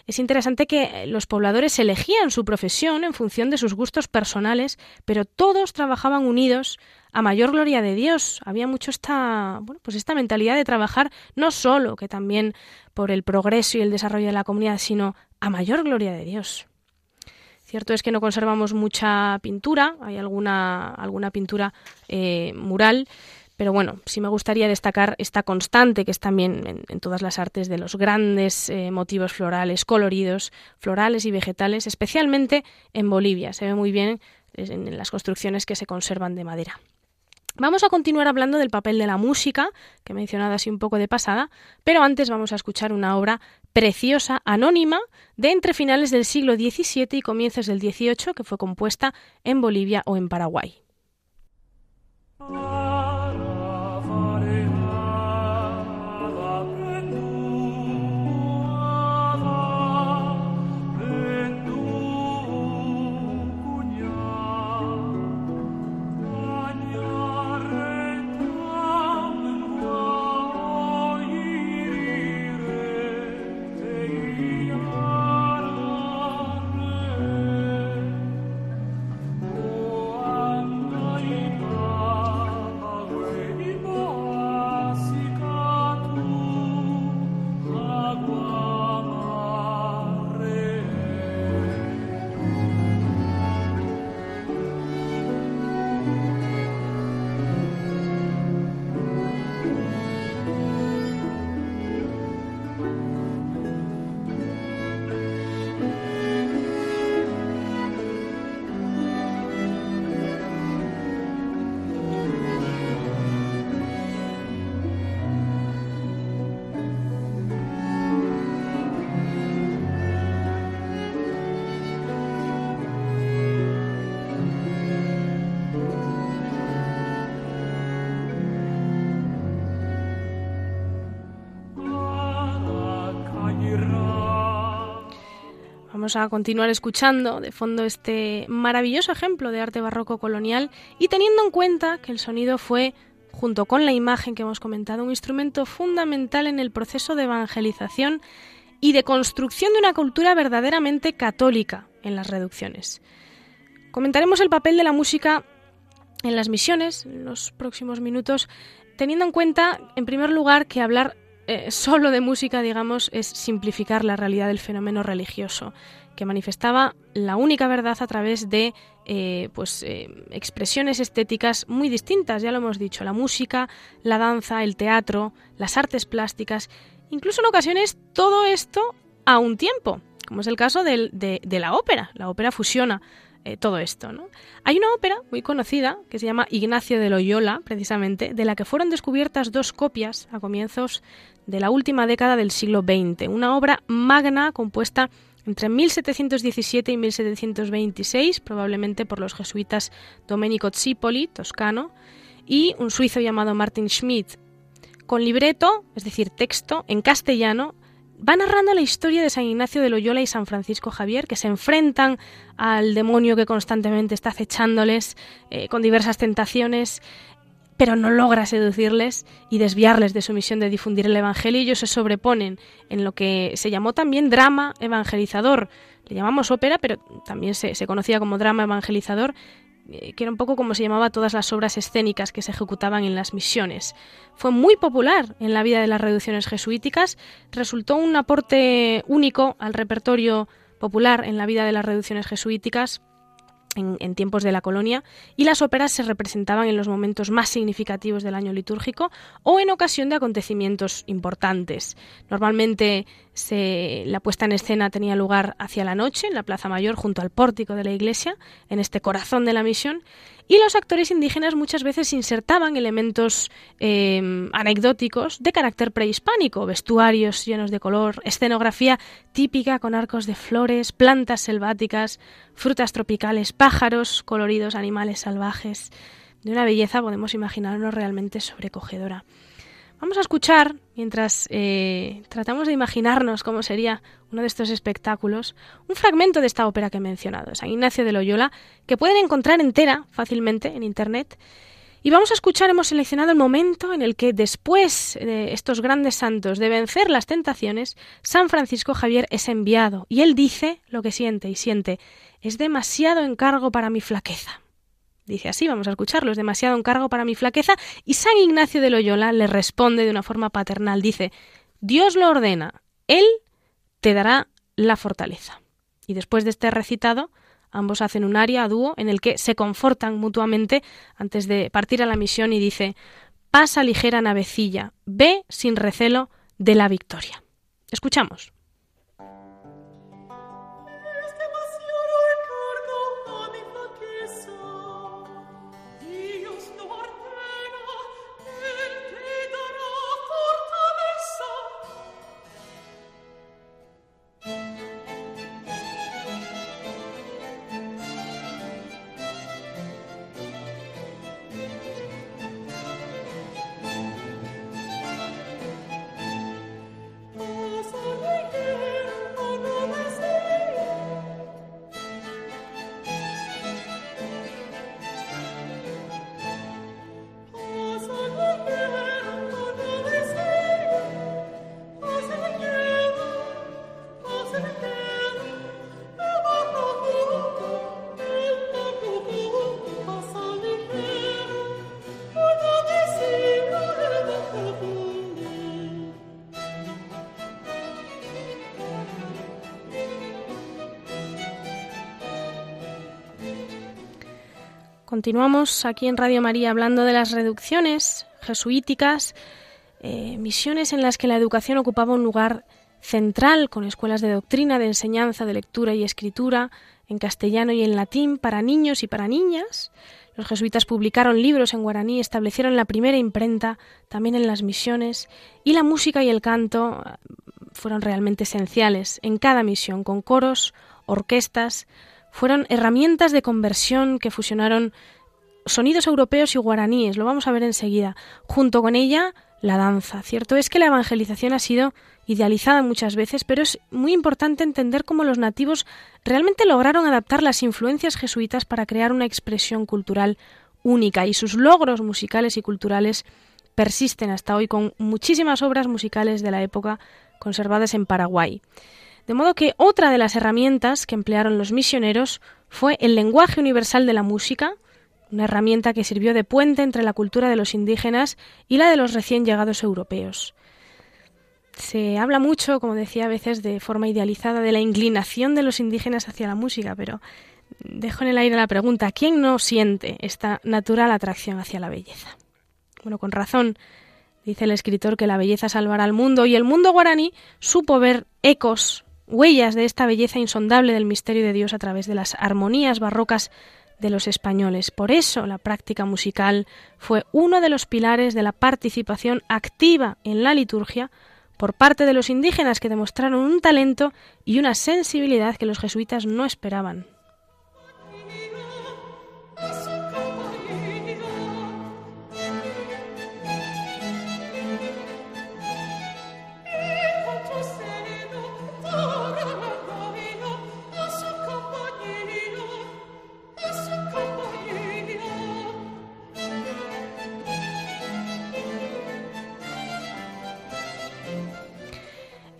Es interesante que los pobladores elegían su profesión en función de sus gustos personales, pero todos trabajaban unidos a mayor gloria de Dios. Había mucho esta, bueno, pues esta mentalidad de trabajar no solo que también por el progreso y el desarrollo de la comunidad, sino a mayor gloria de Dios. Cierto es que no conservamos mucha pintura, hay alguna, alguna pintura eh, mural, pero bueno, sí me gustaría destacar esta constante que es también en, todas las artes de los grandes eh, motivos florales, coloridos, florales y vegetales, especialmente en Bolivia. Se ve muy bien en las construcciones que se conservan de madera. Vamos a continuar hablando del papel de la música, que he mencionado así un poco de pasada, pero antes vamos a escuchar una obra preciosa, anónima, de entre finales del siglo XVII y comienzos del XVIII, que fue compuesta en Bolivia o en Paraguay. A continuar escuchando de fondo este maravilloso ejemplo de arte barroco colonial y teniendo en cuenta que el sonido fue, junto con la imagen que hemos comentado, un instrumento fundamental en el proceso de evangelización y de construcción de una cultura verdaderamente católica en las reducciones. Comentaremos el papel de la música en las misiones en los próximos minutos, teniendo en cuenta, en primer lugar, que hablar eh, solo de música, digamos, es simplificar la realidad del fenómeno religioso, que manifestaba la única verdad a través de eh, pues, eh, expresiones estéticas muy distintas, ya lo hemos dicho, la música, la danza, el teatro, las artes plásticas, incluso en ocasiones todo esto a un tiempo, como es el caso de, de la ópera. La ópera fusiona todo esto. Hay una ópera muy conocida que se llama Ignacio de Loyola, precisamente, de la que fueron descubiertas dos copias a comienzos de la última década del siglo XX. Una obra magna compuesta entre 1717 y 1726, probablemente por los jesuitas Domenico Zipoli, toscano, y un suizo llamado Martin Schmidt, con libreto, es decir, texto, en castellano, va narrando la historia de San Ignacio de Loyola y San Francisco Javier, que se enfrentan al demonio que constantemente está acechándoles eh, con diversas tentaciones, pero no logra seducirles y desviarles de su misión de difundir el Evangelio. Ellos se sobreponen en lo que se llamó también drama evangelizador. Le llamamos ópera, pero también se, conocía como drama evangelizador, eh, que era un poco como se llamaba todas las obras escénicas que se ejecutaban en las misiones. Fue muy popular en la vida de las reducciones jesuíticas, resultó un aporte único al repertorio popular en la vida de las reducciones jesuíticas en, tiempos de la colonia y las óperas se representaban en los momentos más significativos del año litúrgico o en ocasión de acontecimientos importantes. Normalmente la puesta en escena tenía lugar hacia la noche en la Plaza Mayor junto al pórtico de la iglesia, en este corazón de la misión, y los actores indígenas muchas veces insertaban elementos eh, anecdóticos de carácter prehispánico, vestuarios llenos de color, escenografía típica con arcos de flores, plantas selváticas, frutas tropicales, pájaros, coloridos, animales salvajes. De una belleza podemos imaginarnos realmente sobrecogedora. Vamos a escuchar, mientras eh, tratamos de imaginarnos cómo sería uno de estos espectáculos, un fragmento de esta ópera que he mencionado, San Ignacio de Loyola, que pueden encontrar entera fácilmente en Internet. Y vamos a escuchar, hemos seleccionado el momento en el que después de estos grandes santos de vencer las tentaciones, San Francisco Javier es enviado y él dice lo que siente y siente, es demasiado encargo para mi flaqueza. Dice así, vamos a escucharlo, es demasiado encargo para mi flaqueza. Y San Ignacio de Loyola le responde de una forma paternal, dice, Dios lo ordena, Él te dará la fortaleza. Y después de este recitado, ambos hacen un aria a dúo en el que se confortan mutuamente antes de partir a la misión y dice, pasa ligera navecilla, ve sin recelo de la victoria. Escuchamos. Continuamos aquí en Radio María hablando de las reducciones jesuíticas, eh, misiones en las que la educación ocupaba un lugar central con escuelas de doctrina, de enseñanza, de lectura y escritura en castellano y en latín para niños y para niñas. Los jesuitas publicaron libros en guaraní, establecieron la primera imprenta también en las misiones y la música y el canto eh, fueron realmente esenciales en cada misión, con coros, orquestas, fueron herramientas de conversión que fusionaron sonidos europeos y guaraníes, lo vamos a ver enseguida. Junto con ella, la danza. Cierto es que la evangelización ha sido idealizada muchas veces, pero es muy importante entender cómo los nativos realmente lograron adaptar las influencias jesuitas para crear una expresión cultural única y sus logros musicales y culturales persisten hasta hoy con muchísimas obras musicales de la época conservadas en Paraguay. De modo que otra de las herramientas que emplearon los misioneros fue el lenguaje universal de la música, una herramienta que sirvió de puente entre la cultura de los indígenas y la de los recién llegados europeos. Se habla mucho, como decía a veces de forma idealizada, de la inclinación de los indígenas hacia la música, pero dejo en el aire la pregunta, ¿quién no siente esta natural atracción hacia la belleza? Bueno, con razón dice el escritor que la belleza salvará al mundo y el mundo guaraní supo ver ecos, huellas de esta belleza insondable del misterio de Dios a través de las armonías barrocas de los españoles. Por eso la práctica musical fue uno de los pilares de la participación activa en la liturgia por parte de los indígenas que demostraron un talento y una sensibilidad que los jesuitas no esperaban.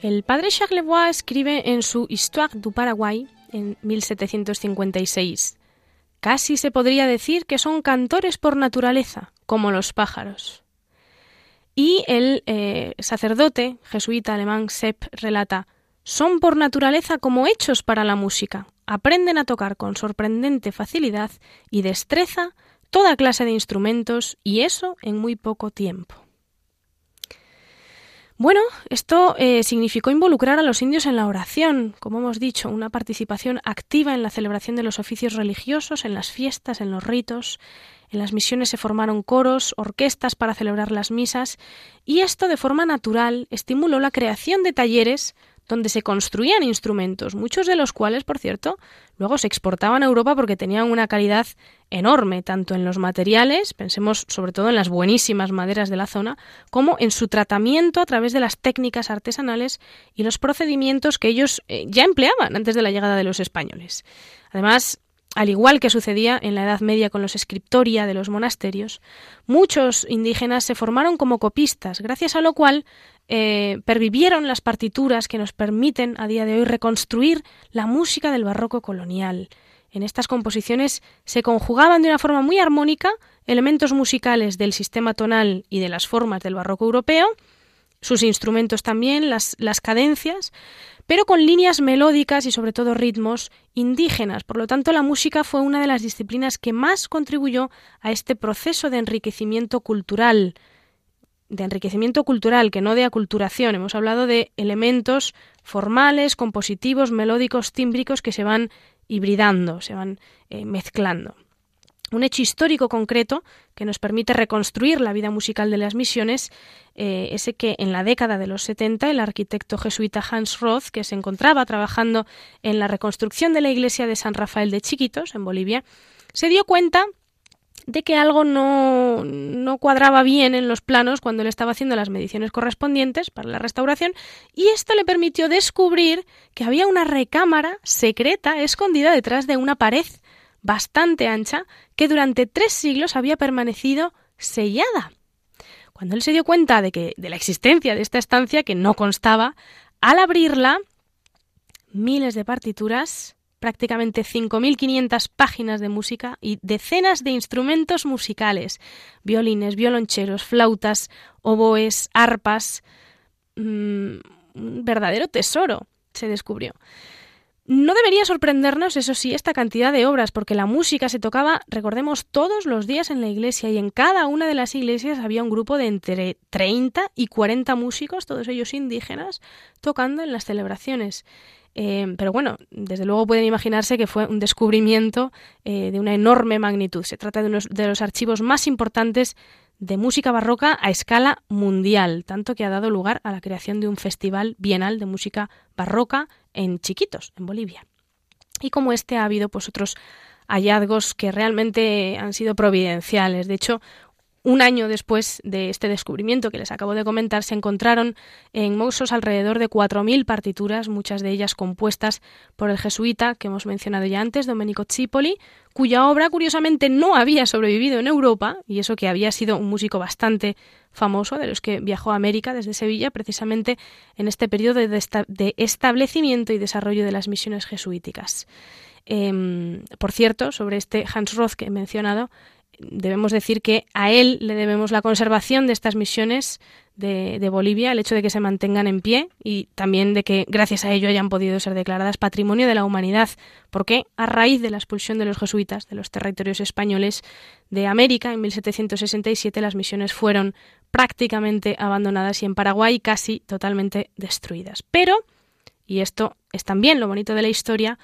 El padre Charlevoix escribe en su Histoire du Paraguay en 1756 Casi se podría decir que son cantores por naturaleza, como los pájaros. Y el eh, sacerdote jesuita alemán Sepp relata son por naturaleza como hechos para la música. Aprenden a tocar con sorprendente facilidad y destreza toda clase de instrumentos y eso en muy poco tiempo. Bueno, esto eh, significó involucrar a los indios en la oración, como hemos dicho, una participación activa en la celebración de los oficios religiosos, en las fiestas, en los ritos. En las misiones se formaron coros, orquestas para celebrar las misas, y esto de forma natural estimuló la creación de talleres donde se construían instrumentos, muchos de los cuales, por cierto, luego se exportaban a Europa porque tenían una calidad enorme, tanto en los materiales, pensemos sobre todo en las buenísimas maderas de la zona, como en su tratamiento a través de las técnicas artesanales y los procedimientos que ellos eh, ya empleaban antes de la llegada de los españoles. Además, al igual que sucedía en la Edad Media con los scriptoria de los monasterios, muchos indígenas se formaron como copistas, gracias a lo cual eh, pervivieron las partituras que nos permiten a día de hoy reconstruir la música del barroco colonial. En estas composiciones se conjugaban de una forma muy armónica elementos musicales del sistema tonal y de las formas del barroco europeo, sus instrumentos también, las cadencias, pero con líneas melódicas y sobre todo ritmos indígenas. Por lo tanto, la música fue una de las disciplinas que más contribuyó a este proceso de enriquecimiento cultural de enriquecimiento cultural, que no de aculturación. Hemos hablado de elementos formales, compositivos, melódicos, tímbricos que se van hibridando, se van eh, mezclando. Un hecho histórico concreto que nos permite reconstruir la vida musical de las misiones eh, es que en la década de los 70 el arquitecto jesuita Hans Roth, que se encontraba trabajando en la reconstrucción de la iglesia de San Rafael de Chiquitos, en Bolivia, se dio cuenta de que algo no, no, cuadraba bien en los planos cuando él estaba haciendo las mediciones correspondientes para la restauración y esto le permitió descubrir que había una recámara secreta escondida detrás de una pared bastante ancha que durante tres siglos había permanecido sellada. Cuando él se dio cuenta de que de la existencia de esta estancia que no constaba, al abrirla miles de partituras prácticamente 5.500 páginas de música y decenas de instrumentos musicales, violines, violoncheros, flautas, oboes, arpas. Mm, un verdadero tesoro se descubrió. No debería sorprendernos, eso sí, esta cantidad de obras, porque la música se tocaba, recordemos, todos los días en la iglesia y en cada una de las iglesias había un grupo de entre 30 y 40 músicos, todos ellos indígenas, tocando en las celebraciones. Eh, pero bueno, desde luego pueden imaginarse que fue un descubrimiento eh, de una enorme magnitud. Se trata de uno de los archivos más importantes de música barroca a escala mundial, tanto que ha dado lugar a la creación de un festival bienal de música barroca en Chiquitos, en Bolivia. Y como este ha habido pues otros hallazgos que realmente han sido providenciales. De hecho, un año después de este descubrimiento que les acabo de comentar, se encontraron en Mousos alrededor de 4.000 partituras, muchas de ellas compuestas por el jesuita que hemos mencionado ya antes, Domenico Cipoli, cuya obra curiosamente no había sobrevivido en Europa, y eso que había sido un músico bastante famoso, de los que viajó a América desde Sevilla, precisamente en este periodo de establecimiento y desarrollo de las misiones jesuíticas. Em, por cierto, sobre este Hans Roth que he mencionado, debemos decir que a él le debemos la conservación de estas misiones de, Bolivia, el hecho de que se mantengan en pie y también de que gracias a ello hayan podido ser declaradas Patrimonio de la Humanidad, porque a raíz de la expulsión de los jesuitas de los territorios españoles de América en 1767 las misiones fueron prácticamente abandonadas y en Paraguay casi totalmente destruidas. Pero, y esto es también lo bonito de la historia,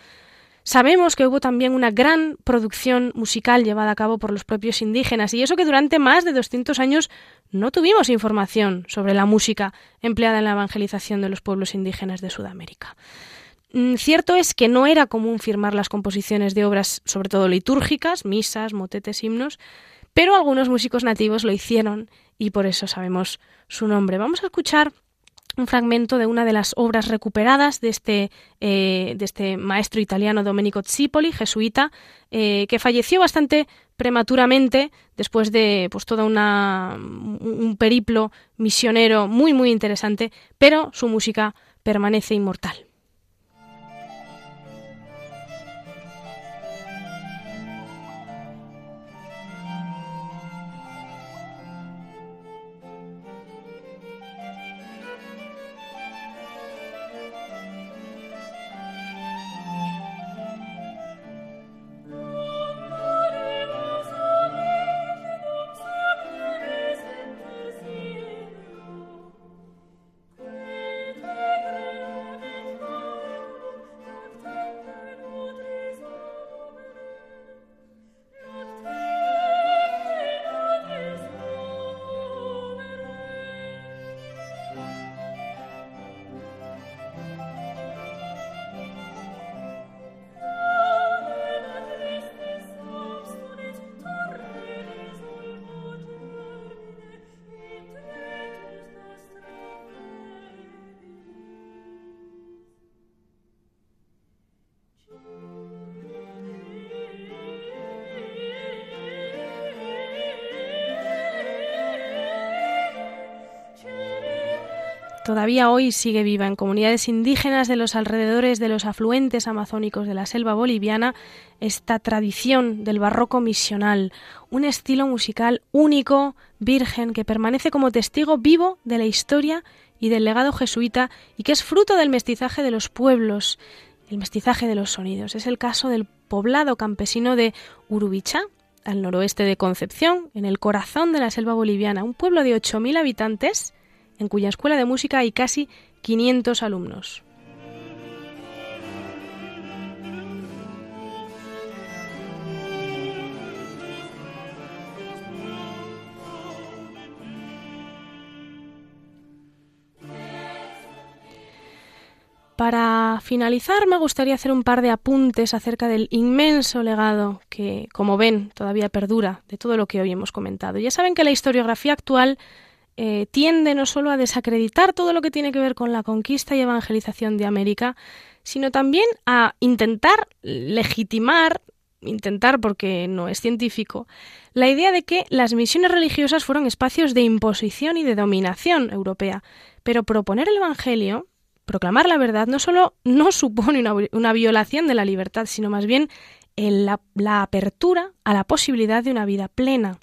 Sabemos que hubo también una gran producción musical llevada a cabo por los propios indígenas y eso que durante más de 200 años no tuvimos información sobre la música empleada en la evangelización de los pueblos indígenas de Sudamérica. Mm, cierto es que no era común firmar las composiciones de obras, sobre todo litúrgicas, misas, motetes, himnos, pero algunos músicos nativos lo hicieron y por eso sabemos su nombre. Vamos a escuchar un fragmento de una de las obras recuperadas de este, eh, de este maestro italiano Domenico Zipoli, jesuita, eh, que falleció bastante prematuramente después de pues todo una, un periplo misionero muy muy interesante, pero su música permanece inmortal. Todavía hoy sigue viva en comunidades indígenas de los alrededores de los afluentes amazónicos de la selva boliviana esta tradición del barroco misional, un estilo musical único, virgen, que permanece como testigo vivo de la historia y del legado jesuita y que es fruto del mestizaje de los pueblos, el mestizaje de los sonidos. Es el caso del poblado campesino de Urubichá, al noroeste de Concepción, en el corazón de la selva boliviana, un pueblo de 8.000 habitantes en cuya escuela de música hay casi 500 alumnos. Para finalizar, me gustaría hacer un par de apuntes acerca del inmenso legado que, como ven, todavía perdura de todo lo que hoy hemos comentado. Ya saben que la historiografía actual eh, tiende no solo a desacreditar todo lo que tiene que ver con la conquista y evangelización de América, sino también a intentar legitimar, intentar porque no es científico, la idea de que las misiones religiosas fueron espacios de imposición y de dominación europea. Pero proponer el Evangelio, proclamar la verdad, no solo no supone una, violación de la libertad, sino más bien la apertura a la posibilidad de una vida plena.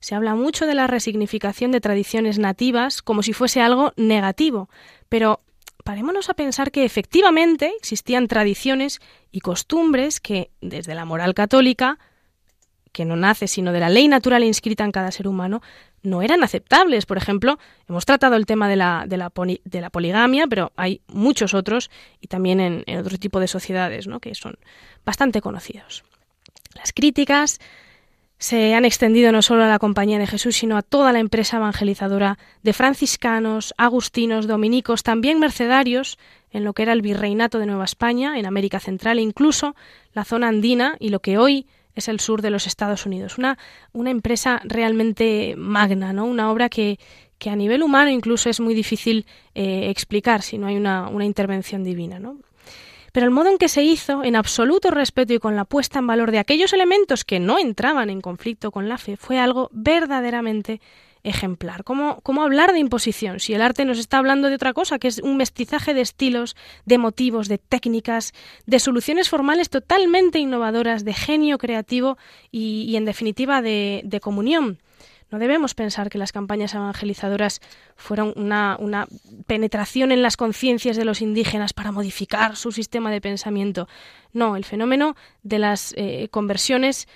Se habla mucho de la resignificación de tradiciones nativas como si fuese algo negativo, pero parémonos a pensar que efectivamente existían tradiciones y costumbres que, desde la moral católica, que no nace sino de la ley natural inscrita en cada ser humano, no eran aceptables. Por ejemplo, hemos tratado el tema de la, poligamia, pero hay muchos otros y también en, en otro tipo de sociedades ¿no? que son bastante conocidos. Las críticas se han extendido no solo a la Compañía de Jesús, sino a toda la empresa evangelizadora de franciscanos, agustinos, dominicos, también mercedarios en lo que era el virreinato de Nueva España, en América Central e incluso la zona andina y lo que hoy es el sur de los Estados Unidos. Una, una empresa realmente magna, ¿no? Una obra que, que a nivel humano incluso es muy difícil eh, explicar si no hay una, una intervención divina, ¿no? Pero el modo en que se hizo, en absoluto respeto y con la puesta en valor de aquellos elementos que no entraban en conflicto con la fe, fue algo verdaderamente ejemplar. ¿Cómo, ¿Cómo, hablar de imposición si el arte nos está hablando de otra cosa, que es un mestizaje de estilos, de motivos, de técnicas, de soluciones formales totalmente innovadoras, de genio creativo y, y en definitiva, de, de comunión? No debemos pensar que las campañas evangelizadoras fueron una, una penetración en las conciencias de los indígenas para modificar su sistema de pensamiento. No, el fenómeno de las eh, conversiones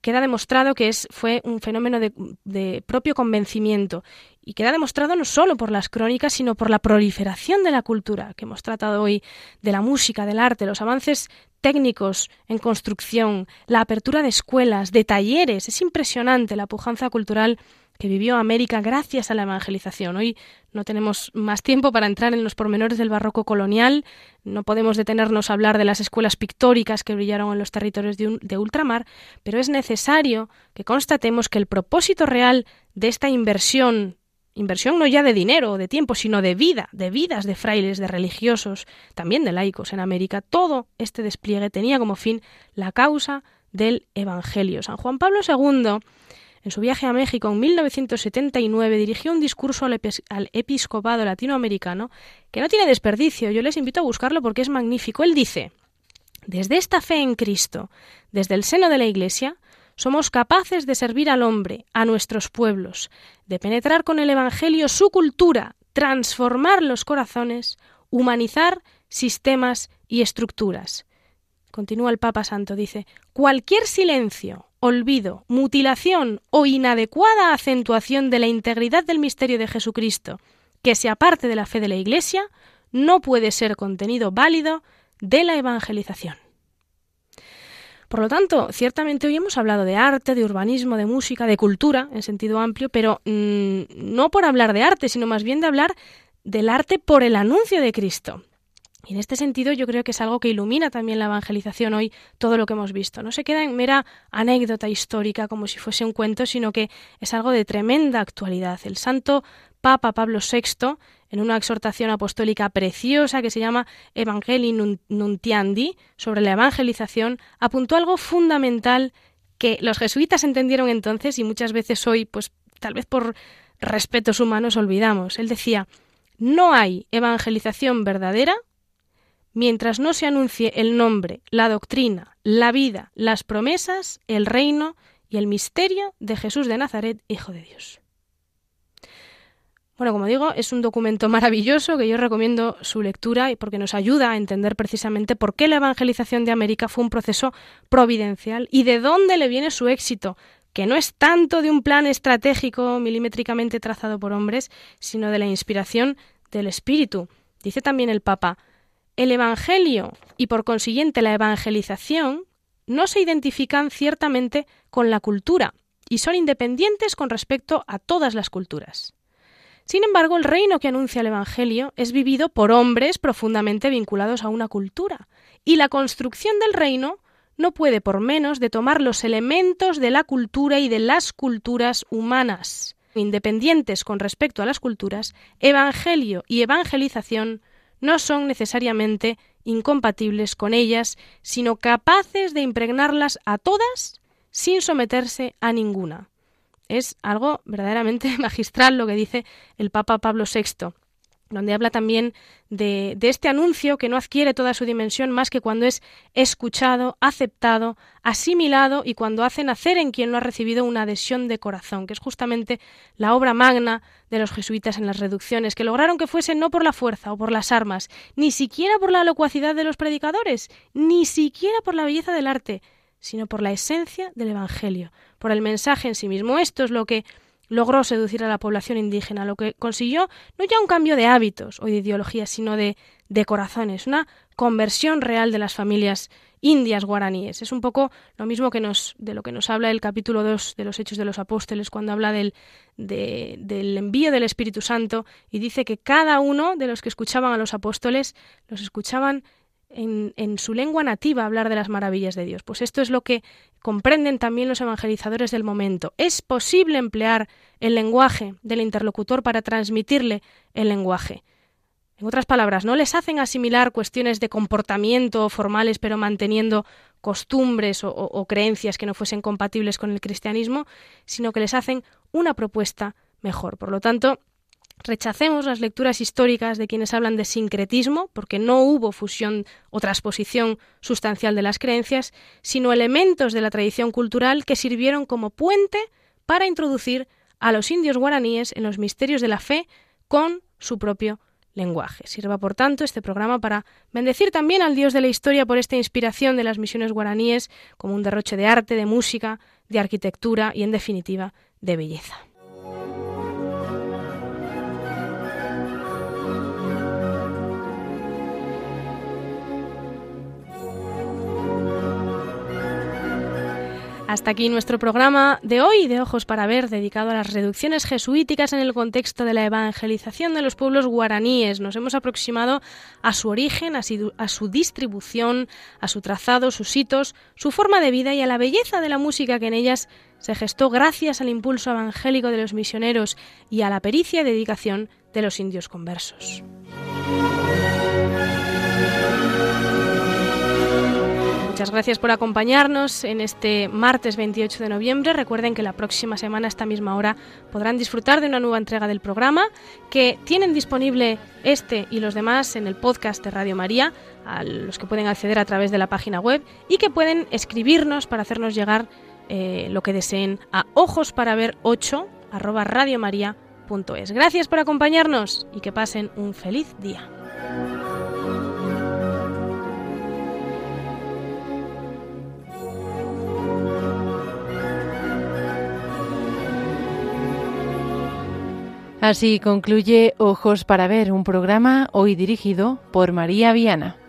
queda demostrado que es, fue un fenómeno de, de, propio convencimiento y queda demostrado no solo por las crónicas, sino por la proliferación de la cultura que hemos tratado hoy, de la música, del arte, los avances técnicos en construcción, la apertura de escuelas, de talleres. Es impresionante la pujanza cultural que vivió América gracias a la evangelización. Hoy no tenemos más tiempo para entrar en los pormenores del barroco colonial, no podemos detenernos a hablar de las escuelas pictóricas que brillaron en los territorios de, de ultramar, pero es necesario que constatemos que el propósito real de esta inversión Inversión no ya de dinero o de tiempo, sino de vida, de vidas de frailes, de religiosos, también de laicos en América. Todo este despliegue tenía como fin la causa del Evangelio. San Juan Pablo II, en su viaje a México en 1979, dirigió un discurso al, al episcopado latinoamericano que no tiene desperdicio. Yo les invito a buscarlo porque es magnífico. Él dice, desde esta fe en Cristo, desde el seno de la Iglesia, somos capaces de servir al hombre, a nuestros pueblos, de penetrar con el Evangelio su cultura, transformar los corazones, humanizar sistemas y estructuras. Continúa el Papa Santo, dice, cualquier silencio, olvido, mutilación o inadecuada acentuación de la integridad del misterio de Jesucristo, que se aparte de la fe de la Iglesia, no puede ser contenido válido de la evangelización. Por lo tanto, ciertamente hoy hemos hablado de arte, de urbanismo, de música, de cultura en sentido amplio, pero mmm, no por hablar de arte, sino más bien de hablar del arte por el anuncio de Cristo. Y en este sentido yo creo que es algo que ilumina también la evangelización hoy todo lo que hemos visto. No se queda en mera anécdota histórica como si fuese un cuento, sino que es algo de tremenda actualidad. El santo Papa Pablo VI en una exhortación apostólica preciosa que se llama Evangelii Nuntiandi sobre la evangelización, apuntó algo fundamental que los jesuitas entendieron entonces y muchas veces hoy, pues tal vez por respetos humanos, olvidamos. Él decía, no hay evangelización verdadera mientras no se anuncie el nombre, la doctrina, la vida, las promesas, el reino y el misterio de Jesús de Nazaret, Hijo de Dios. Bueno, como digo, es un documento maravilloso que yo recomiendo su lectura y porque nos ayuda a entender precisamente por qué la evangelización de América fue un proceso providencial y de dónde le viene su éxito, que no es tanto de un plan estratégico milimétricamente trazado por hombres, sino de la inspiración del Espíritu. Dice también el Papa, el Evangelio y por consiguiente la evangelización no se identifican ciertamente con la cultura y son independientes con respecto a todas las culturas. Sin embargo, el reino que anuncia el Evangelio es vivido por hombres profundamente vinculados a una cultura, y la construcción del reino no puede por menos de tomar los elementos de la cultura y de las culturas humanas. Independientes con respecto a las culturas, Evangelio y evangelización no son necesariamente incompatibles con ellas, sino capaces de impregnarlas a todas sin someterse a ninguna es algo verdaderamente (laughs) magistral lo que dice el Papa Pablo VI donde habla también de, este anuncio que no adquiere toda su dimensión más que cuando es escuchado, aceptado, asimilado y cuando hace nacer en quien lo ha recibido una adhesión de corazón, que es justamente la obra magna de los jesuitas en las reducciones, que lograron que fuese no por la fuerza o por las armas, ni siquiera por la locuacidad de los predicadores, ni siquiera por la belleza del arte, sino por la esencia del Evangelio, por el mensaje en sí mismo. Esto es lo que logró seducir a la población indígena, lo que consiguió no ya un cambio de hábitos o de ideologías, sino de, de corazones, una conversión real de las familias indias guaraníes. Es un poco lo mismo que de lo que nos habla el capítulo 2 de los Hechos de los Apóstoles, cuando habla del, de, del envío del Espíritu Santo y dice que cada uno de los que escuchaban a los apóstoles los escuchaban en, su lengua nativa hablar de las maravillas de Dios. Pues esto es lo que comprenden también los evangelizadores del momento. Es posible emplear el lenguaje del interlocutor para transmitirle el lenguaje. En otras palabras, no les hacen asimilar cuestiones de comportamiento formales, pero manteniendo costumbres o, creencias que no fuesen compatibles con el cristianismo, sino que les hacen una propuesta mejor. Por lo tanto, Rechacemos las lecturas históricas de quienes hablan de sincretismo, porque no hubo fusión o transposición sustancial de las creencias, sino elementos de la tradición cultural que sirvieron como puente para introducir a los indios guaraníes en los misterios de la fe con su propio lenguaje. Sirva, por tanto, este programa para bendecir también al Dios de la historia por esta inspiración de las misiones guaraníes como un derroche de arte, de música, de arquitectura y, en definitiva, de belleza. Hasta aquí nuestro programa de hoy de Ojos para Ver, dedicado a las reducciones jesuíticas en el contexto de la evangelización de los pueblos guaraníes. Nos hemos aproximado a su origen, a su, distribución, a su trazado, sus hitos, su forma de vida y a la belleza de la música que en ellas se gestó gracias al impulso evangélico de los misioneros y a la pericia y dedicación de los indios conversos. Muchas gracias por acompañarnos en este martes 28 de noviembre. Recuerden que la próxima semana, a esta misma hora, podrán disfrutar de una nueva entrega del programa que tienen disponible este y los demás en el podcast de Radio María, a los que pueden acceder a través de la página web y que pueden escribirnos para hacernos llegar eh, lo que deseen a ojos para ver 8 arroba radiomaria.es. Gracias por acompañarnos y que pasen un feliz día.
Así concluye Ojos para Ver, un programa hoy dirigido por María Viana.